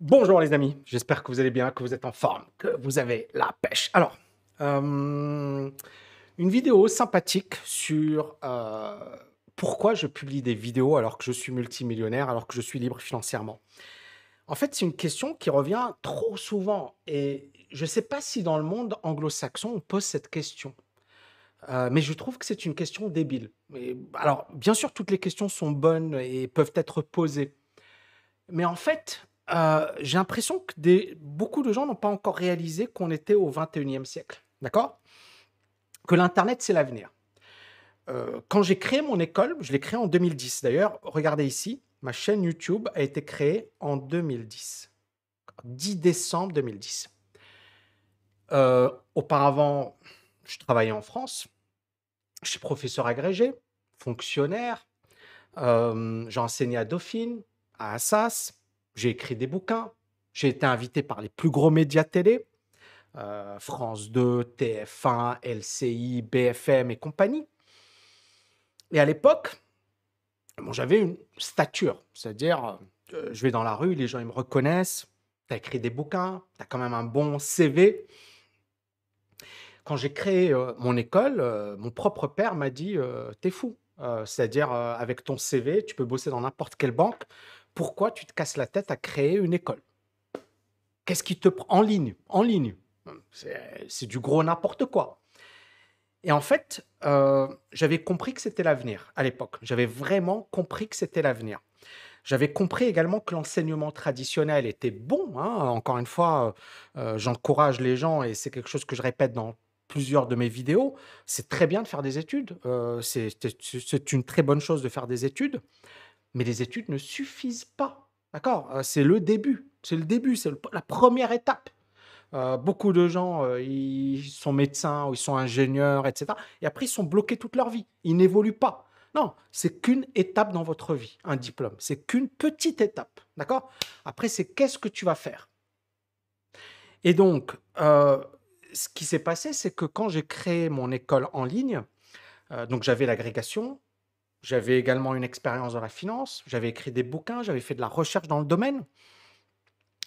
Bonjour les amis, j'espère que vous allez bien, que vous êtes en forme, que vous avez la pêche. Alors, euh, une vidéo sympathique sur euh, pourquoi je publie des vidéos alors que je suis multimillionnaire, alors que je suis libre financièrement. En fait, c'est une question qui revient trop souvent et je ne sais pas si dans le monde anglo-saxon on pose cette question. Euh, mais je trouve que c'est une question débile. Mais, alors, bien sûr, toutes les questions sont bonnes et peuvent être posées. Mais en fait, euh, j'ai l'impression que beaucoup de gens n'ont pas encore réalisé qu'on était au 21e siècle. D'accord? Que l'Internet, c'est l'avenir. Euh, quand j'ai créé mon école, je l'ai créée en 2010. D'ailleurs, regardez ici, ma chaîne YouTube a été créée en 2010. 10 décembre 2010. Euh, auparavant, je travaillais en France. Je suis professeur agrégé, fonctionnaire. j'ai enseigné à Dauphine, à Assas, j'ai écrit des bouquins, j'ai été invité par les plus gros médias télé, euh, France 2, TF1, LCI, BFM et compagnie. Et à l'époque, bon, j'avais une stature, c'est-à-dire, euh, je vais dans la rue, les gens ils me reconnaissent, tu as écrit des bouquins, tu as quand même un bon CV. Quand j'ai créé euh, mon école, mon propre père m'a dit, t'es fou. c'est-à-dire, avec ton CV, tu peux bosser dans n'importe quelle banque, pourquoi tu te casses la tête à créer une école? Qu'est-ce qui te en ligne En ligne. C'est du gros n'importe quoi. Et en fait, euh, j'avais compris que c'était l'avenir à l'époque. J'avais vraiment compris que c'était l'avenir. J'avais compris également que l'enseignement traditionnel était bon. Hein. Encore une fois, euh, j'encourage les gens, et c'est quelque chose que je répète dans plusieurs de mes vidéos, c'est très bien de faire des études. Euh, c'est une très bonne chose de faire des études. Mais les études ne suffisent pas. D'accord? Euh, C'est le début. C'est le début, c'est la première étape. Euh, beaucoup de gens, euh, ils sont médecins ou ils sont ingénieurs, etc. Et après, ils sont bloqués toute leur vie. Ils n'évoluent pas. Non, c'est qu'une étape dans votre vie, un diplôme. C'est qu'une petite étape. D'accord? Après, c'est qu'est-ce que tu vas faire? Et donc, ce qui s'est passé, c'est que quand j'ai créé mon école en ligne, donc j'avais l'agrégation, j'avais également une expérience dans la finance, j'avais écrit des bouquins, j'avais fait de la recherche dans le domaine.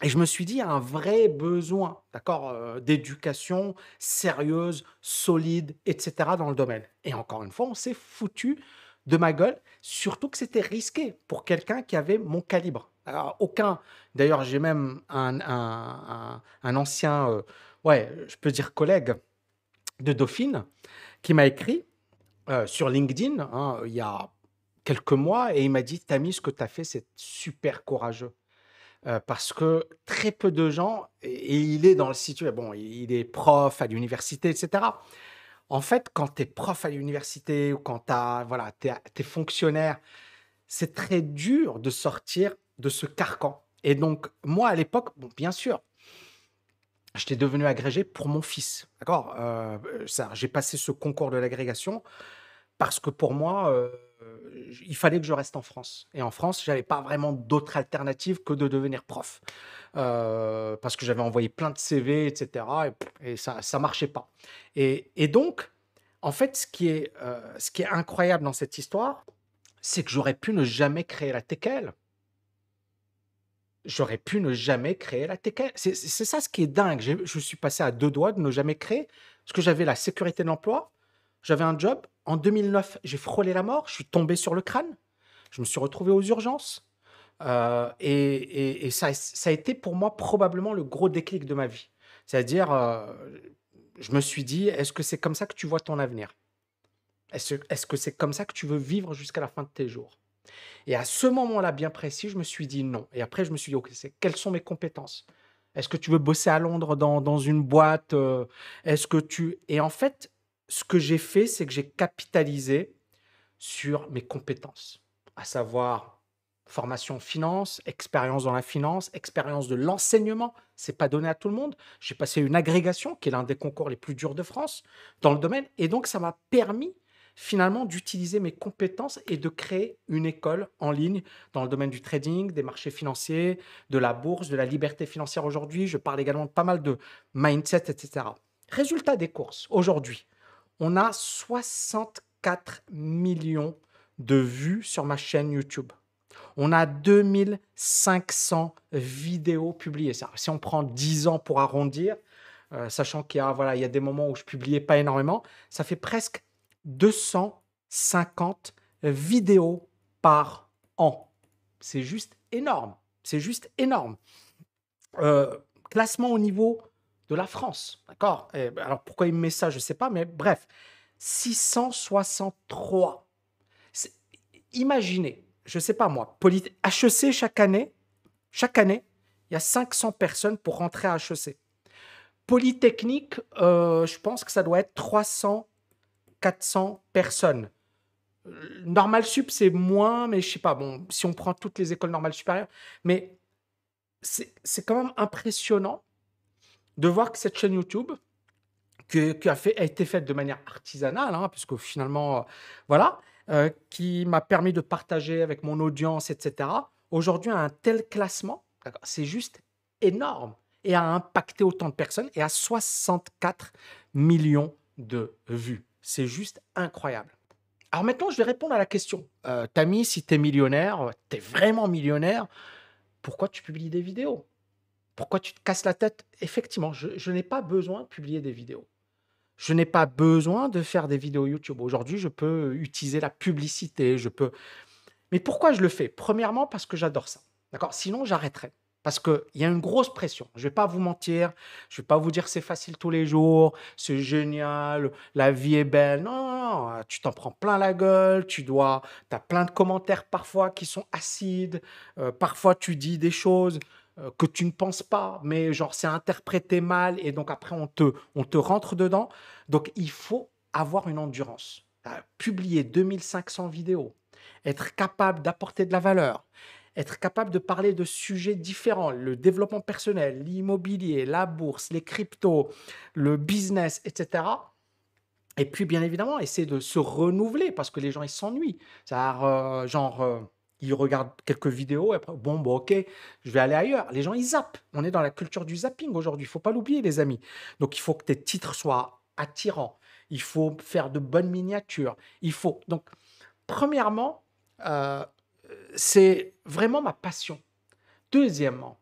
Et je me suis dit, il y a un vrai besoin, d'accord, euh, d'éducation sérieuse, solide, etc. dans le domaine. Et encore une fois, on s'est foutu de ma gueule, surtout que c'était risqué pour quelqu'un qui avait mon calibre. Alors, aucun, d'ailleurs, j'ai même un, un, ancien, euh, ouais, je peux dire collègue de Dauphine, qui m'a écrit euh, sur LinkedIn hein, il y a quelques mois et il m'a dit Tami, ce que tu as fait, c'est super courageux. Euh, parce que très peu de gens, et, il est dans le situation, bon, il est prof à l'université, etc. En fait, quand tu es prof à l'université ou quand voilà, tu es, fonctionnaire, c'est très dur de sortir de ce carcan. Et donc, moi, à l'époque, bon, bien sûr, j'étais devenu agrégé pour mon fils. D'accord? Euh, J'ai passé ce concours de l'agrégation parce que pour moi, euh, il fallait que je reste en France. Et en France, j'avais pas vraiment d'autre alternative que de devenir prof. Euh, parce que j'avais envoyé plein de CV, etc. Et, ça ne marchait pas. Et, donc, en fait, ce qui, est, euh, ce qui est incroyable dans cette histoire, c'est que j'aurais pu ne jamais créer la TKL. J'aurais pu ne jamais créer la TKL. C'est ça ce qui est dingue. Je suis passé à deux doigts de ne jamais créer, parce que j'avais la sécurité de l'emploi, j'avais un job. En 2009, j'ai frôlé la mort. Je suis tombé sur le crâne. Je me suis retrouvé aux urgences. Euh, et, ça, a été pour moi probablement le gros déclic de ma vie. C'est-à-dire, euh, je me suis dit, est-ce que c'est comme ça que tu vois ton avenir? Est-ce est -ce que c'est comme ça que tu veux vivre jusqu'à la fin de tes jours? Et à ce moment-là bien précis, je me suis dit non. Et après, je me suis dit, ok, quelles sont mes compétences? Est-ce que tu veux bosser à Londres dans, dans une boîte? Euh, Est-ce que tu... Et en fait, ce que j'ai fait, c'est que j'ai capitalisé sur mes compétences, à savoir formation finance, expérience dans la finance, expérience de l'enseignement. C'est pas donné à tout le monde. J'ai passé une agrégation, qui est l'un des concours les plus durs de France, dans le domaine, et donc ça m'a permis finalement d'utiliser mes compétences et de créer une école en ligne dans le domaine du trading, des marchés financiers, de la bourse, de la liberté financière aujourd'hui. Je parle également de pas mal de mindset, etc. Résultat des courses aujourd'hui on a 64 millions de vues sur ma chaîne YouTube. On a 2500 vidéos publiées. Si on prend 10 ans pour arrondir, euh, sachant qu'il y a, voilà, des moments où je publiais pas énormément, ça fait presque 250 vidéos par an. C'est juste énorme. C'est juste énorme. Euh, classement au niveau de la France, d'accord? Ben, Alors pourquoi il me met ça, je ne sais pas, mais bref, 663. Imaginez, je ne sais pas moi, HEC chaque année, chaque année, il y a 500 personnes pour rentrer à HEC. Polytechnique, euh, je pense que ça doit être 300, 400 personnes. Normal sup, c'est moins, mais je sais pas, bon, si on prend toutes les écoles normales supérieures, mais c'est quand même impressionnant de voir que cette chaîne YouTube, qui, a, été faite de manière artisanale, hein, puisque finalement, euh, voilà, euh, qui m'a permis de partager avec mon audience, etc. Aujourd'hui, a un tel classement, c'est juste énorme et a impacté autant de personnes et a 64 millions de vues. C'est juste incroyable. Alors maintenant, je vais répondre à la question. Euh, Tammy, si tu es millionnaire, tu es vraiment millionnaire, pourquoi tu publies des vidéos? Pourquoi tu te casses la tête? Effectivement, je n'ai pas besoin de publier des vidéos. Je n'ai pas besoin de faire des vidéos YouTube. Aujourd'hui, je peux utiliser la publicité, je peux. Mais pourquoi je le fais? Premièrement, parce que j'adore ça. D'accord? Sinon, j'arrêterais. Parce qu'il y a une grosse pression. Je ne vais pas vous mentir. Je ne vais pas vous dire c'est facile tous les jours, c'est génial, la vie est belle. Non, non, non. Tu t'en prends plein la gueule. Tu dois. As plein de commentaires parfois qui sont acides. Euh, parfois, tu dis des choses euh, que tu ne penses pas, mais genre c'est interprété mal et donc après on te, on te rentre dedans. Donc il faut avoir une endurance. Euh, publier 2500 vidéos, être capable d'apporter de la valeur, être capable de parler de sujets différents, le développement personnel, l'immobilier, la bourse, les cryptos, le business, etc. Et puis bien évidemment, essayer de se renouveler parce que les gens ils s'ennuient. Euh, genre ils regardent quelques vidéos, et après, bon, bon, ok, je vais aller ailleurs. Les gens, ils zappent. On est dans la culture du zapping aujourd'hui. Il faut pas l'oublier, les amis. Donc, il faut que tes titres soient attirants. Il faut faire de bonnes miniatures. Il faut. Donc, premièrement, euh, c'est vraiment ma passion. Deuxièmement,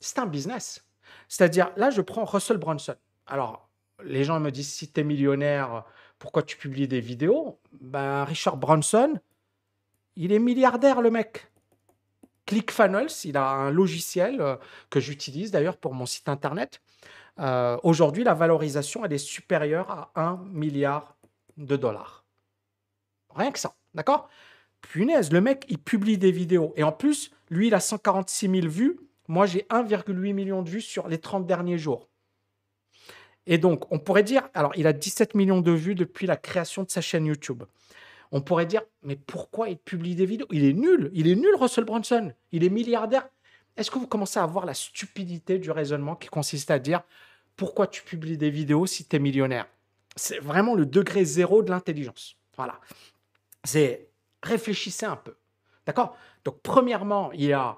c'est un business. C'est-à-dire, là, je prends Russell Brunson. Alors, les gens me disent, si tu es millionnaire, pourquoi tu publies des vidéos? Ben, Richard Brunson, il est milliardaire, le mec. ClickFunnels, il a un logiciel euh, que j'utilise d'ailleurs pour mon site internet. Euh, aujourd'hui, la valorisation, elle est supérieure à 1 milliard de dollars. Rien que ça, d'accord? Punaise, le mec, il publie des vidéos. Et en plus, lui, il a 146 000 vues. Moi, j'ai 1,8 million de vues sur les 30 derniers jours. Et donc, on pourrait dire, alors, il a 17 millions de vues depuis la création de sa chaîne YouTube on pourrait dire, mais pourquoi il publie des vidéos? Il est nul, il est nul, Russell Brunson. Il est milliardaire. Est-ce que vous commencez à voir la stupidité du raisonnement qui consiste à dire, pourquoi tu publies des vidéos si tu es millionnaire? C'est vraiment le degré zéro de l'intelligence. Voilà. C'est réfléchissez un peu. D'accord? Donc, premièrement, il y a.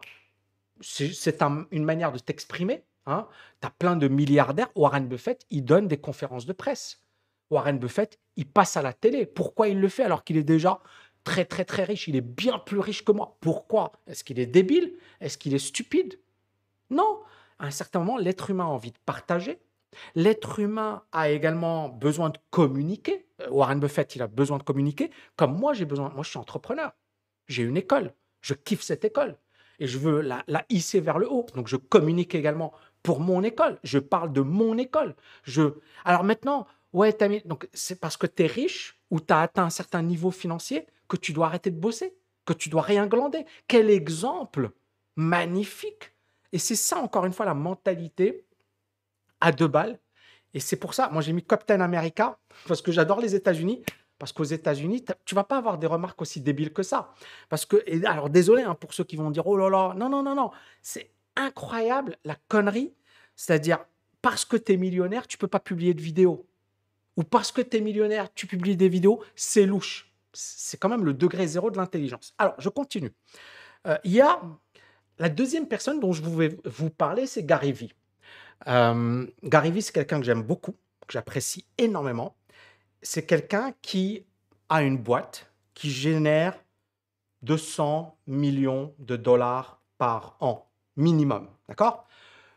C'est une manière de t'exprimer. Hein. tu as plein de milliardaires. Warren Buffett, il donne des conférences de presse. Warren Buffett, il passe à la télé. Pourquoi il le fait alors qu'il est déjà très très très riche? Il est bien plus riche que moi. Pourquoi? Est-ce qu'il est débile? Est-ce qu'il est stupide? Non. À un certain moment, l'être humain a envie de partager. L'être humain a également besoin de communiquer. Euh, Warren Buffett, il a besoin de communiquer. Comme moi, j'ai besoin. Moi, je suis entrepreneur. J'ai une école. Je kiffe cette école. Et je veux la, la hisser vers le haut. Donc, je communique également pour mon école. Je parle de mon école. Je... Alors maintenant, Ouais, donc c'est parce que tu es riche ou tu as atteint un certain niveau financier que tu dois arrêter de bosser, que tu dois rien glander. Quel exemple magnifique. Et c'est ça, encore une fois, la mentalité à deux balles. Et c'est pour ça, moi j'ai mis Captain America, parce que j'adore les États-Unis, parce qu'aux États-Unis, tu vas pas avoir des remarques aussi débiles que ça. Parce que, alors désolé hein, pour ceux qui vont dire, oh là là, non, non, non, non, c'est incroyable la connerie. C'est-à-dire, parce que tu es millionnaire, tu peux pas publier de vidéo ou parce que tu es millionnaire, tu publies des vidéos, c'est louche. C'est quand même le degré zéro de l'intelligence. Alors, je continue. Euh, il y a la deuxième personne dont je vais vous parler, c'est Gary Vee. Euh, Gary Vee, c'est quelqu'un que j'aime beaucoup, que j'apprécie énormément. C'est quelqu'un qui a une boîte qui génère 200 millions de dollars par an, minimum. D'accord?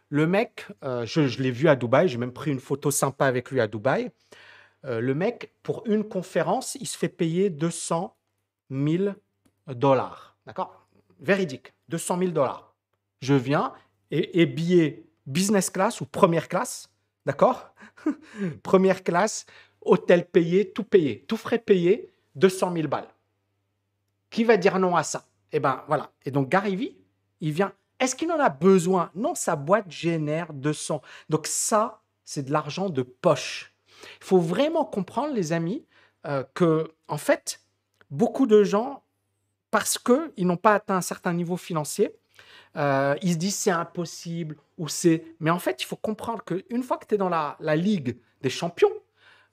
Le mec, euh, je, l'ai vu à Dubaï, j'ai même pris une photo sympa avec lui à Dubaï. Euh, le mec, pour une conférence, il se fait payer 200 000 dollars. D'accord? Véridique, 200 000 dollars. Je viens et, et billet business class ou première classe, d'accord? Première classe, hôtel payé, tout payé, tout frais payé, 200 000 balles. Qui va dire non à ça? Eh ben voilà. Et donc Gary il vient. Est-ce qu'il en a besoin? Non, sa boîte génère 200. Donc ça, c'est de l'argent de poche. Il faut vraiment comprendre, les amis, euh, que en fait, beaucoup de gens, parce qu'ils n'ont pas atteint un certain niveau financier, euh, ils se disent c'est impossible ou c'est. Mais en fait, il faut comprendre qu'une fois que tu es dans la, ligue des champions,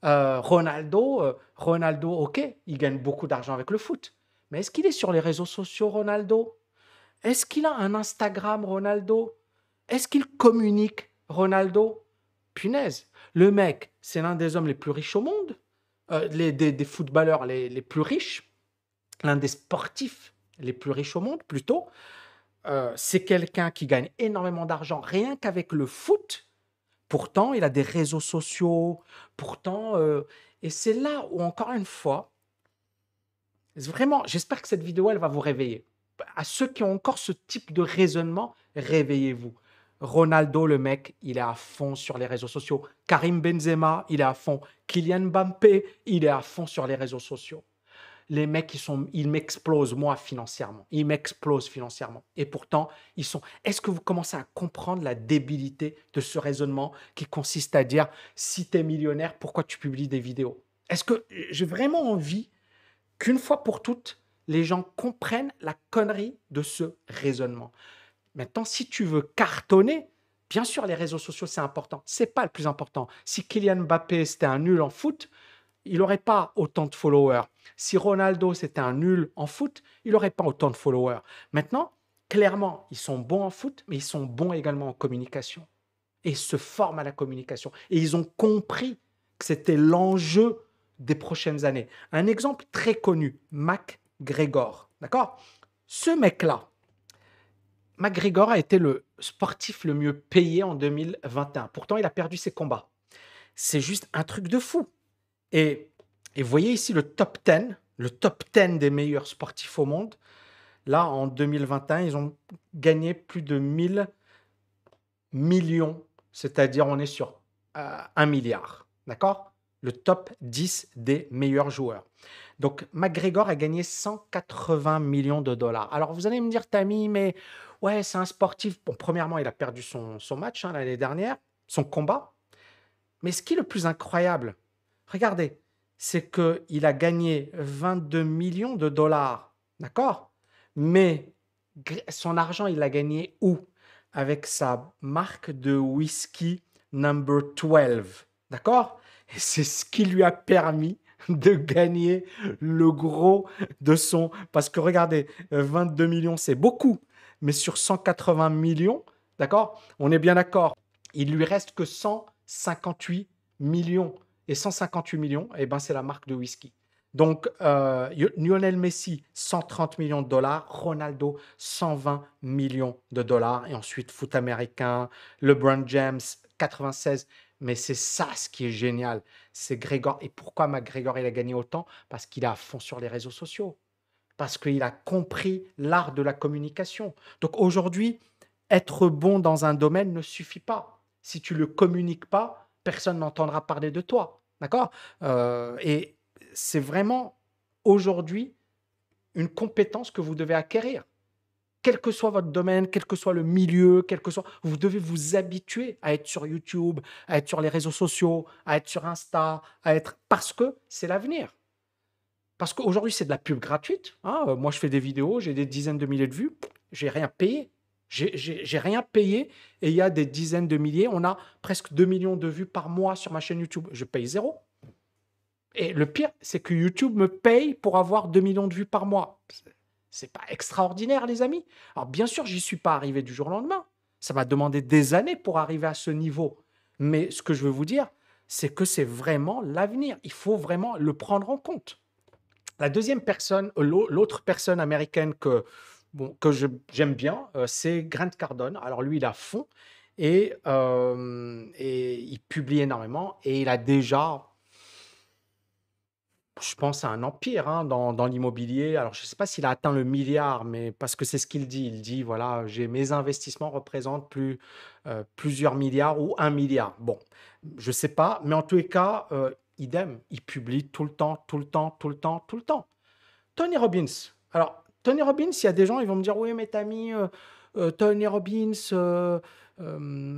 euh, Ronaldo, Ronaldo, ok, il gagne beaucoup d'argent avec le foot. Mais est-ce qu'il est sur les réseaux sociaux, Ronaldo? Est-ce qu'il a un Instagram, Ronaldo? Est-ce qu'il communique, Ronaldo? Punaise, le mec, c'est l'un des hommes les plus riches au monde, les, des, footballeurs les, les plus riches, l'un des sportifs les plus riches au monde, plutôt. Euh, c'est quelqu'un qui gagne énormément d'argent rien qu'avec le foot. Pourtant, il a des réseaux sociaux. Pourtant, euh, et c'est là où, encore une fois, vraiment, j'espère que cette vidéo, elle va vous réveiller. À ceux qui ont encore ce type de raisonnement, réveillez-vous. Ronaldo, le mec, il est à fond sur les réseaux sociaux. Karim Benzema, il est à fond. Kylian Mbappé, il est à fond sur les réseaux sociaux les mecs, ils, ils m'explosent, moi, financièrement. Ils m'explosent financièrement. Et pourtant, ils sont. Est-ce que vous commencez à comprendre la débilité de ce raisonnement qui consiste à dire si tu es millionnaire, pourquoi tu publies des vidéos? Est-ce que j'ai vraiment envie qu'une fois pour toutes, les gens comprennent la connerie de ce raisonnement? Maintenant, si tu veux cartonner, bien sûr, les réseaux sociaux, c'est important. C'est pas le plus important. Si Kylian Mbappé, c'était un nul en foot, il n'aurait pas autant de followers. Si Ronaldo, c'était un nul en foot, il n'aurait pas autant de followers. Maintenant, clairement, ils sont bons en foot, mais ils sont bons également en communication. Et se forment à la communication. Et ils ont compris que c'était l'enjeu des prochaines années. Un exemple très connu, McGregor. D'accord? Ce mec-là, McGregor a été le sportif le mieux payé en 2021. Pourtant, il a perdu ses combats. C'est juste un truc de fou. Et, vous voyez ici le top 10, le top 10 des meilleurs sportifs au monde. Là, en 2021, ils ont gagné plus de 1000 millions, c'est-à-dire on est sur euh, un milliard. D'accord? Le top 10 des meilleurs joueurs. Donc, McGregor a gagné 180 millions de dollars. Alors, vous allez me dire, Tammy, mais ouais, c'est un sportif. Bon, premièrement, il a perdu son, match hein, l'année dernière, son combat. Mais ce qui est le plus incroyable, Regardez, c'est qu'il a gagné 22 millions de dollars, d'accord? Mais son argent, il l'a gagné où? Avec sa marque de whisky Number 12, d'accord? Et c'est ce qui lui a permis de gagner le gros de son... Parce que regardez, 22 millions, c'est beaucoup, mais sur 180 millions, d'accord? On est bien d'accord, il lui reste que 158 millions et 158 millions, eh ben, c'est la marque de whisky. Donc, euh, Lionel Messi, 130 millions de dollars. Ronaldo, 120 millions de dollars. Et ensuite, foot américain, LeBron James, 96. Mais c'est ça ce qui est génial. C'est Grégor. Et pourquoi McGregor, il a gagné autant? Parce qu'il est à fond sur les réseaux sociaux. Parce qu'il a compris l'art de la communication. Donc aujourd'hui, être bon dans un domaine ne suffit pas. Si tu ne le communiques pas, personne n'entendra parler de toi. D'accord? Euh, Et c'est vraiment aujourd'hui une compétence que vous devez acquérir. Quel que soit votre domaine, quel que soit le milieu, quel que soit, vous devez vous habituer à être sur YouTube, à être sur les réseaux sociaux, à être sur Insta, à être parce que c'est l'avenir. Parce qu'aujourd'hui, c'est de la pub gratuite. Hein. Moi, je fais des vidéos, j'ai des dizaines de milliers de vues, j'ai rien payé. J'ai rien payé et il y a des dizaines de milliers. On a presque 2 millions de vues par mois sur ma chaîne YouTube. Je paye zéro. Et le pire, c'est que YouTube me paye pour avoir 2 millions de vues par mois. C'est pas extraordinaire, les amis. Alors, bien sûr, j'y suis pas arrivé du jour au lendemain. Ça m'a demandé des années pour arriver à ce niveau. Mais ce que je veux vous dire, c'est que c'est vraiment l'avenir. Il faut vraiment le prendre en compte. La deuxième personne, euh, l'autre personne américaine que, bon, que j'aime bien, euh, c'est Grant Cardone. Alors lui, il a fond et, euh, et il publie énormément et il a déjà, je pense, un empire hein, dans, l'immobilier. Alors je ne sais pas s'il a atteint le milliard, mais parce que c'est ce qu'il dit. Il dit, voilà, mes investissements représentent plus, plusieurs milliards ou un milliard. Bon, je ne sais pas, mais en tous les cas, idem, il publie tout le temps, tout le temps, tout le temps, tout le temps. Tony Robbins. Alors, Tony Robbins, il y a des gens, ils vont me dire, oui, mais t'as mis euh, euh, Tony Robbins, euh,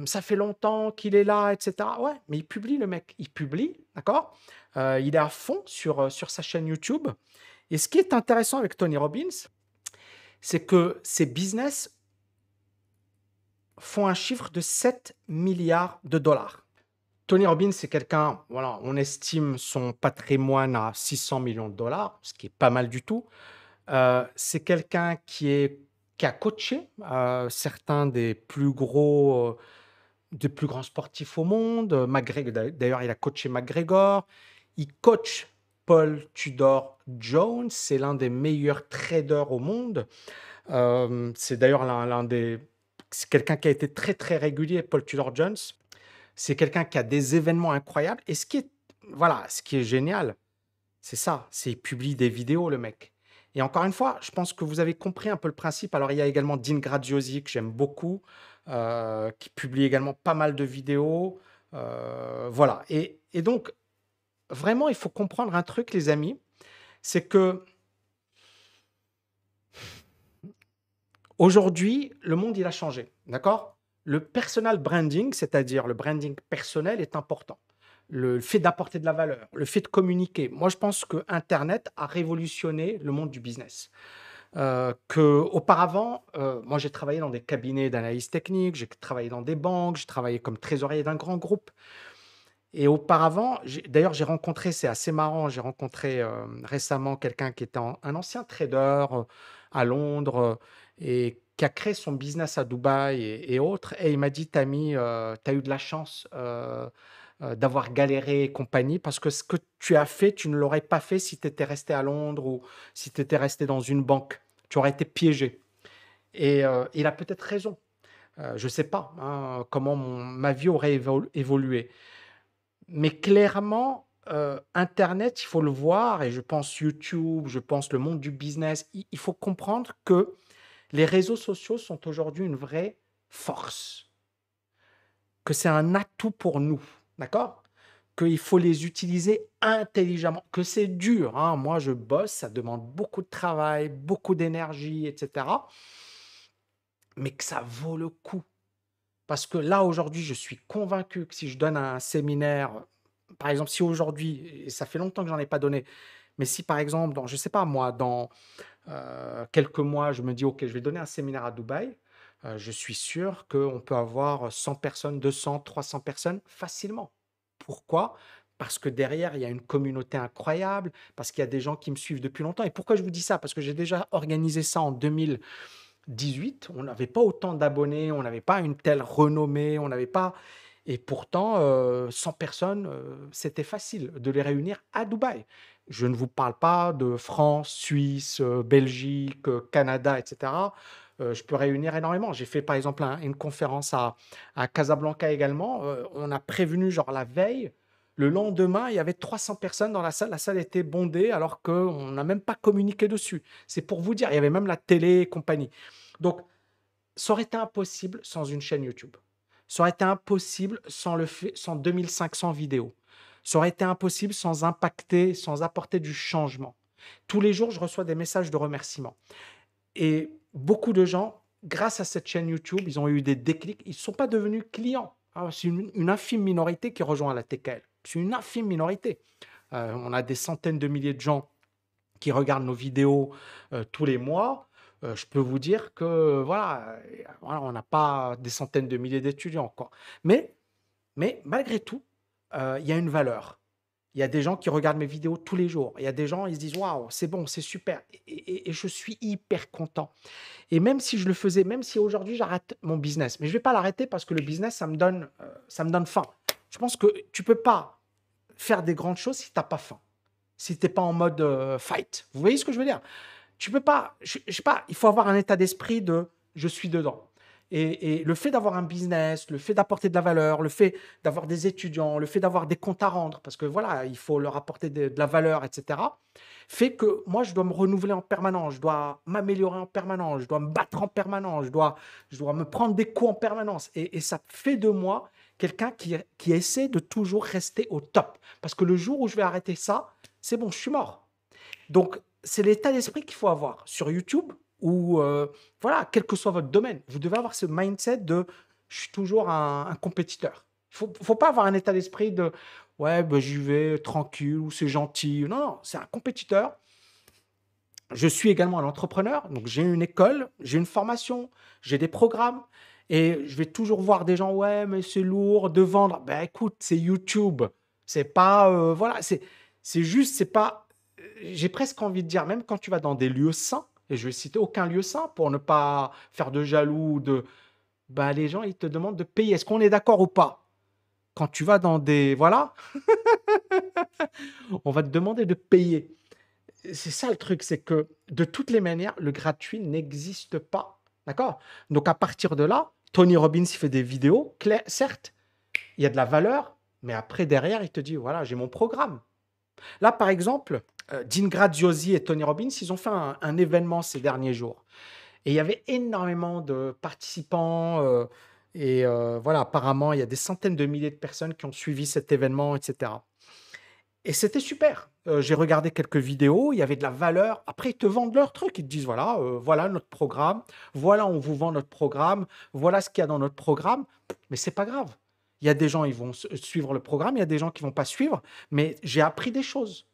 ça fait longtemps qu'il est là, etc. Ouais, mais il publie le mec, il publie, d'accord? Il est à fond sur, sur sa chaîne YouTube. Et ce qui est intéressant avec Tony Robbins, c'est que ses business font un chiffre de 7 milliards de dollars. Tony Robbins, c'est quelqu'un, voilà, on estime son patrimoine à 600 millions de dollars, ce qui est pas mal du tout. Euh, c'est quelqu'un qui, a coaché euh, certains des plus gros, euh, des plus grands sportifs au monde. D'ailleurs, il a coaché McGregor. Il coach Paul Tudor Jones. C'est l'un des meilleurs traders au monde. c'est d'ailleurs l'un des, c'est quelqu'un qui a été très très régulier, Paul Tudor Jones. C'est quelqu'un qui a des événements incroyables. Et ce qui est, voilà, ce qui est génial, c'est ça. C'est publie des vidéos, le mec. Et encore une fois, je pense que vous avez compris un peu le principe. Alors, il y a également Dean Graziosi, que j'aime beaucoup, euh, qui publie également pas mal de vidéos. Euh, voilà. Et, et donc, vraiment, il faut comprendre un truc, les amis, c'est que aujourd'hui, le monde, il a changé. D'accord? Le personal branding, c'est-à-dire le branding personnel, est important. Le fait d'apporter de la valeur, le fait de communiquer. Moi, je pense que Internet a révolutionné le monde du business. Euh, que auparavant, euh, moi j'ai travaillé dans des cabinets d'analyse technique, j'ai travaillé dans des banques, j'ai travaillé comme trésorier d'un grand groupe. Et auparavant, d'ailleurs j'ai rencontré, c'est assez marrant, j'ai rencontré euh, récemment quelqu'un qui était un ancien trader à Londres et qui a créé son business à Dubaï et, autres. Et il m'a dit, Tammy, euh, tu as eu de la chance euh, euh, d'avoir galéré et compagnie, parce que ce que tu as fait, tu ne l'aurais pas fait si tu étais resté à Londres ou si tu étais resté dans une banque. Tu aurais été piégé. Et il a peut-être raison. je ne sais pas hein, comment ma vie aurait évolué. Mais clairement, Internet, il faut le voir, et je pense YouTube, je pense le monde du business, il faut comprendre que les réseaux sociaux sont aujourd'hui une vraie force, que c'est un atout pour nous, d'accord? Qu'il faut les utiliser intelligemment, que c'est dur. Hein. Moi, je bosse, ça demande beaucoup de travail, beaucoup d'énergie, etc. Mais que ça vaut le coup. Parce que là, aujourd'hui, je suis convaincu que si je donne un séminaire, par exemple, si aujourd'hui, et ça fait longtemps que j'en ai pas donné, mais si par exemple, dans, je ne sais pas moi, dans quelques mois, je me dis, OK, je vais donner un séminaire à Dubaï, euh, je suis sûr qu'on peut avoir 100 personnes, 200, 300 personnes facilement. Pourquoi? Parce que derrière, il y a une communauté incroyable, parce qu'il y a des gens qui me suivent depuis longtemps. Et pourquoi je vous dis ça? Parce que j'ai déjà organisé ça en 2018. On n'avait pas autant d'abonnés, on n'avait pas une telle renommée, on n'avait pas... Et pourtant, 100 euh, personnes, c'était facile de les réunir à Dubaï. Je ne vous parle pas de France, Suisse, euh, Belgique, euh, Canada, etc. Euh, je peux réunir énormément. J'ai fait par exemple une conférence à, Casablanca également. on a prévenu genre la veille. Le lendemain, il y avait 300 personnes dans la salle. La salle était bondée alors qu'on n'a même pas communiqué dessus. C'est pour vous dire, il y avait même la télé et compagnie. Donc, ça aurait été impossible sans une chaîne YouTube. Ça aurait été impossible sans, le fait, sans 2500 vidéos. Ça aurait été impossible sans impacter, sans apporter du changement. Tous les jours, je reçois des messages de remerciement. Et beaucoup de gens, grâce à cette chaîne YouTube, ils ont eu des déclics. Ils ne sont pas devenus clients. Ah, c'est une, infime minorité qui rejoint la TKL. C'est une infime minorité. Euh, on a des centaines de milliers de gens qui regardent nos vidéos euh, tous les mois. Euh, je peux vous dire que voilà, on n'a pas des centaines de milliers d'étudiants. Mais, mais malgré tout, euh, il y a une valeur. Il y a des gens qui regardent mes vidéos tous les jours. Il y a des gens, ils se disent Waouh, c'est bon, c'est super. Et, je suis hyper content. Et même si je le faisais, même si aujourd'hui j'arrête mon business, mais je ne vais pas l'arrêter parce que le business, ça me donne, euh, ça me donne faim. Je pense que tu ne peux pas faire des grandes choses si tu n'as pas faim. si tu n'es pas en mode euh, fight. Vous voyez ce que je veux dire? Tu peux pas, je, je sais pas, il faut avoir un état d'esprit de je suis dedans. Et, le fait d'avoir un business, le fait d'apporter de la valeur, le fait d'avoir des étudiants, le fait d'avoir des comptes à rendre, parce que voilà, il faut leur apporter de, la valeur, etc., fait que moi, je dois me renouveler en permanence, je dois m'améliorer en permanence, je dois me battre en permanence, je dois, je dois me prendre des coups en permanence. Et, ça fait de moi quelqu'un qui, qui essaie de toujours rester au top. Parce que le jour où je vais arrêter ça, c'est bon, je suis mort. Donc, c'est l'état d'esprit qu'il faut avoir. Sur YouTube, ou euh, voilà, quel que soit votre domaine, vous devez avoir ce mindset de je suis toujours un, compétiteur. Il ne faut, pas avoir un état d'esprit de ouais, ben, j'y vais tranquille ou c'est gentil. Non, non, c'est un compétiteur. Je suis également un entrepreneur, donc j'ai une école, j'ai une formation, j'ai des programmes. Et je vais toujours voir des gens, ouais, mais c'est lourd de vendre. Ben écoute, c'est YouTube. C'est pas. Euh, voilà, c'est juste, c'est pas. J'ai presque envie de dire, même quand tu vas dans des lieux sains, et je vais citer aucun lieu sain pour ne pas faire de jaloux, de... Bah, les gens, ils te demandent de payer. Est-ce qu'on est d'accord ou pas? Quand tu vas dans des... Voilà. On va te demander de payer. C'est ça le truc, c'est que de toutes les manières, le gratuit n'existe pas. D'accord? Donc à partir de là, Tony Robbins, il fait des vidéos, certes, il y a de la valeur, mais après, derrière, il te dit, voilà, j'ai mon programme. Là, par exemple, Dean Graziosi et Tony Robbins, ils ont fait un, événement ces derniers jours. Et il y avait énormément de participants. Euh, et euh, voilà, apparemment, il y a des centaines de milliers de personnes qui ont suivi cet événement, etc. Et c'était super. J'ai regardé quelques vidéos, il y avait de la valeur. Après, ils te vendent leur truc. Ils te disent voilà, voilà notre programme, voilà, on vous vend notre programme, voilà ce qu'il y a dans notre programme. Mais c'est pas grave. Il y a des gens, ils vont suivre le programme, il y a des gens qui vont pas suivre, mais j'ai appris des choses.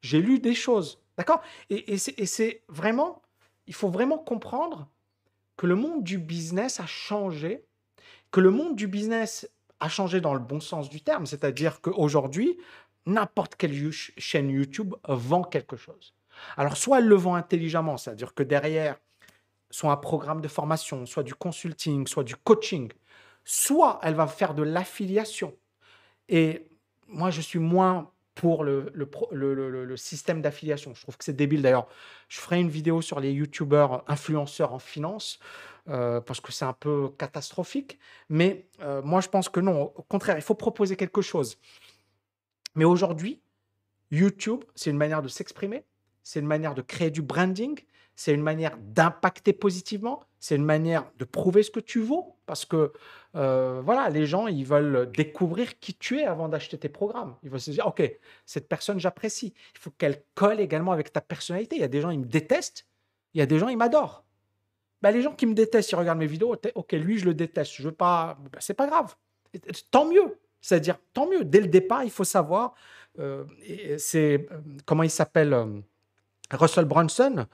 J'ai lu des choses. D'accord? Et, c'est vraiment, il faut vraiment comprendre que le monde du business a changé, que le monde du business a changé dans le bon sens du terme, c'est-à-dire qu'aujourd'hui, n'importe quelle chaîne YouTube vend quelque chose. Alors, soit elle le vend intelligemment, c'est-à-dire que derrière, soit un programme de formation, soit du consulting, soit du coaching, soit elle va faire de l'affiliation. Et moi, je suis moins pour le, système d'affiliation. Je trouve que c'est débile d'ailleurs. Je ferai une vidéo sur les youtubeurs influenceurs en finance euh, parce que c'est un peu catastrophique. Mais euh, moi, je pense que non. Au contraire, il faut proposer quelque chose. Mais aujourd'hui, YouTube, c'est une manière de s'exprimer, c'est une manière de créer du branding, c'est une manière d'impacter positivement, c'est une manière de prouver ce que tu vaux, parce que euh, voilà, les gens, ils veulent découvrir qui tu es avant d'acheter tes programmes. Ils veulent se dire, OK, cette personne, j'apprécie. Il faut qu'elle colle également avec ta personnalité. Il y a des gens, ils me détestent, il y a des gens, ils m'adorent. Ben, les gens qui me détestent, ils regardent mes vidéos, OK, lui, je le déteste, je veux pas, ben, c'est pas grave. Tant mieux. C'est-à-dire, tant mieux. Dès le départ, il faut savoir, euh, c'est, euh, comment il s'appelle, Russell Brunson,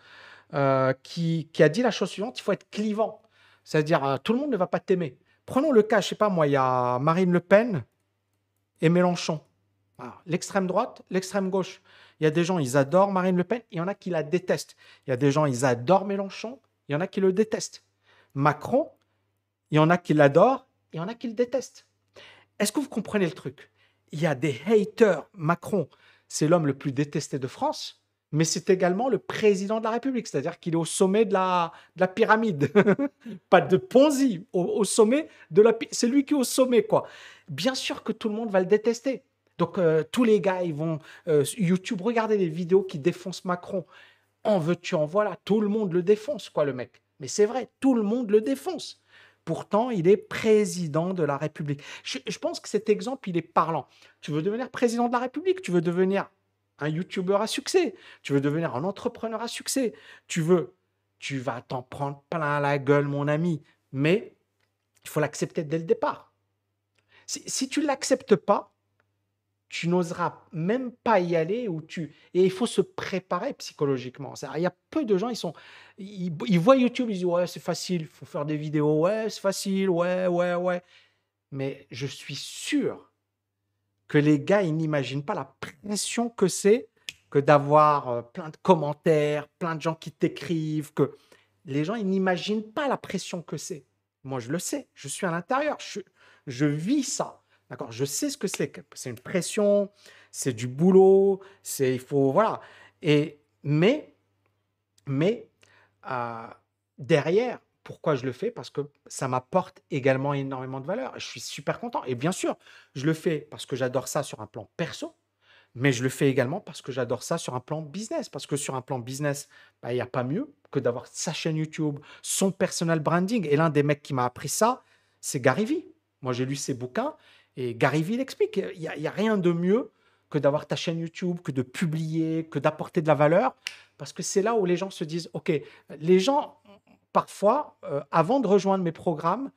euh, qui, a dit la chose suivante, il faut être clivant. C'est-à-dire, euh, tout le monde ne va pas t'aimer. Prenons le cas, je sais pas moi, il y a Marine Le Pen et Mélenchon. L'extrême droite, l'extrême gauche. Il y a des gens, ils adorent Marine Le Pen, il y en a qui la détestent. Il y a des gens, ils adorent Mélenchon, il y en a qui le détestent. Macron, il y en a qui l'adorent, il y en a qui le détestent. Est-ce que vous comprenez le truc? Il y a des haters. Macron, c'est l'homme le plus détesté de France mais c'est également le président de la République, c'est-à-dire qu'il est au sommet de la, de la pyramide. Pas de Ponzi, au, sommet de la C'est lui qui est au sommet, quoi. Bien sûr que tout le monde va le détester. Donc, euh, tous les gars, ils vont euh, YouTube, regarder les vidéos qui défoncent Macron. En veux-tu, en voilà. Tout le monde le défonce, quoi, le mec. Mais c'est vrai, tout le monde le défonce. Pourtant, il est président de la République. Je pense que cet exemple, il est parlant. Tu veux devenir président de la République, tu veux devenir un YouTuber à succès, tu veux devenir un entrepreneur à succès, tu veux, tu vas t'en prendre plein la gueule, mon ami, mais il faut l'accepter dès le départ. Si, tu ne l'acceptes pas, tu n'oseras même pas y aller ou tu et il faut se préparer psychologiquement. Il y a peu de gens, ils sont, ils, voient YouTube, ils disent ouais c'est facile, il faut faire des vidéos, ouais c'est facile, ouais ouais ouais. Mais je suis sûr que les gars, ils n'imaginent pas la pression que c'est que d'avoir euh, plein de commentaires, plein de gens qui t'écrivent, que les gens, ils n'imaginent pas la pression que c'est. Moi, je le sais, je suis à l'intérieur, je, je vis ça. D'accord Je sais ce que c'est. C'est une pression, c'est du boulot, c'est il faut voilà. Et mais mais euh, derrière, pourquoi je le fais Parce que ça m'apporte également énormément de valeur. Je suis super content. Et bien sûr, je le fais parce que j'adore ça sur un plan perso, mais je le fais également parce que j'adore ça sur un plan business. Parce que sur un plan business, bah, il n'y a pas mieux que d'avoir sa chaîne YouTube, son personal branding. Et l'un des mecs qui m'a appris ça, c'est Gary Vee. Moi, j'ai lu ses bouquins et Gary Vee l'explique. Il n'y a, a, rien de mieux que d'avoir ta chaîne YouTube, que de publier, que d'apporter de la valeur. Parce que c'est là où les gens se disent, OK, les gens, parfois, euh, avant de rejoindre mes programmes,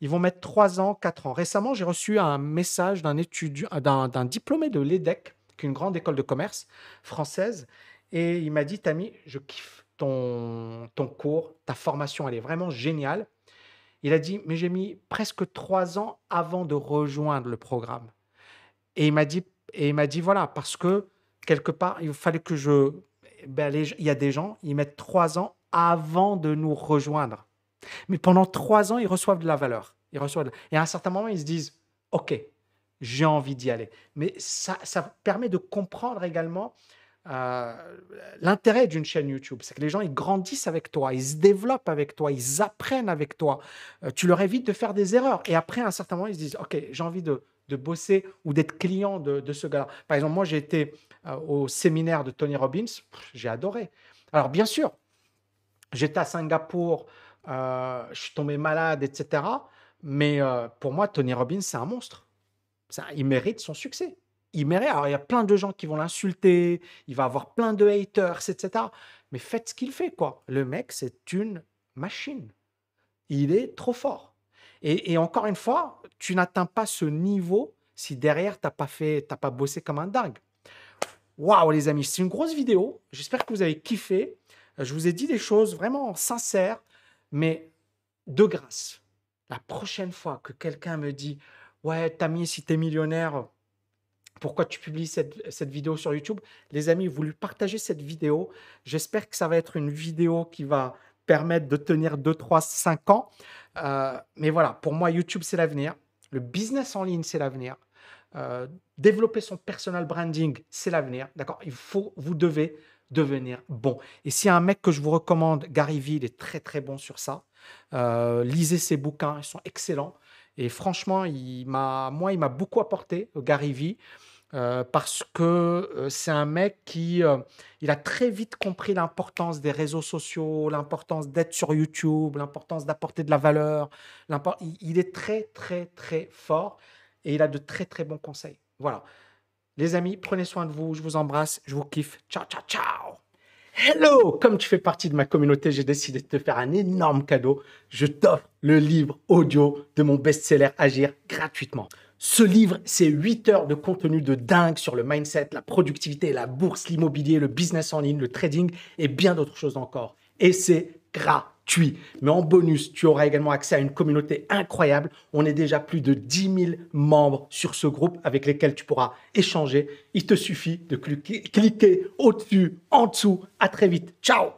ils vont mettre 3 ans, 4 ans. Récemment, j'ai reçu un message d'un étudiant, d'un diplômé de l'EDEC, qui est une grande école de commerce française, et il m'a dit, Tami, je kiffe ton, ton cours, ta formation, elle est vraiment géniale. Il a dit, mais j'ai mis presque 3 ans avant de rejoindre le programme. Et il m'a dit, et il m'a dit, voilà, parce que quelque part, il fallait que je... Ben, il y a des gens, ils mettent 3 ans avant de nous rejoindre. Mais pendant trois ans, ils reçoivent de la valeur. Ils reçoivent Et à un certain moment, ils se disent, OK, j'ai envie d'y aller. Mais ça, permet de comprendre également euh, l'intérêt d'une chaîne YouTube. C'est que les gens, ils grandissent avec toi, ils se développent avec toi, ils apprennent avec toi. Euh, tu leur évites de faire des erreurs. Et après, à un certain moment, ils se disent, OK, j'ai envie de, de bosser ou d'être client de, de ce gars-là. Par exemple, moi, j'ai été euh, au séminaire de Tony Robbins. J'ai adoré. Alors, bien sûr, J'étais à Singapour, euh, je suis tombé malade, etc. Mais euh, pour moi, Tony Robbins, c'est un monstre. il mérite son succès. Il mérite. Alors, il y a plein de gens qui vont l'insulter, il va avoir plein de haters, etc. Mais faites ce qu'il fait, quoi. Le mec, c'est une machine. Il est trop fort. Et, encore une fois, tu n'atteins pas ce niveau si derrière, tu n'as pas fait, pas bossé comme un dingue. Waouh, les amis, c'est une grosse vidéo. J'espère que vous avez kiffé. Je vous ai dit des choses vraiment sincères, mais de grâce. La prochaine fois que quelqu'un me dit Ouais, Tammy, si tu es millionnaire, pourquoi tu publies cette, cette, vidéo sur YouTube? Les amis, vous lui partagez cette vidéo. J'espère que ça va être une vidéo qui va permettre de tenir 2, 3, 5 ans. Euh, mais voilà, pour moi, YouTube, c'est l'avenir. Le business en ligne, c'est l'avenir. Euh, développer son personal branding, c'est l'avenir. D'accord? Il faut, vous devez devenir bon. Et s'il y a un mec que je vous recommande, Gary Vee, il est très très bon sur ça. Euh, lisez ses bouquins, ils sont excellents. Et franchement, il m'a, moi, il m'a beaucoup apporté, euh, Gary Vee, euh, parce que c'est un mec qui, il a très vite compris l'importance des réseaux sociaux, l'importance d'être sur YouTube, l'importance d'apporter de la valeur. Il, il est très très très fort et il a de très très bons conseils. Voilà. Les amis, prenez soin de vous. Je vous embrasse. Je vous kiffe. Ciao, ciao, ciao. Hello Comme tu fais partie de ma communauté, j'ai décidé de te faire un énorme cadeau. Je t'offre le livre audio de mon best-seller Agir gratuitement. Ce livre, c'est 8 heures de contenu de dingue sur le mindset, la productivité, la bourse, l'immobilier, le business en ligne, le trading et bien d'autres choses encore. Et c'est gratuit. Mais en bonus, tu auras également accès à une communauté incroyable. On est déjà plus de 10 000 membres sur ce groupe avec lesquels tu pourras échanger. Il te suffit de cliquer, au-dessus, en dessous. À très vite. Ciao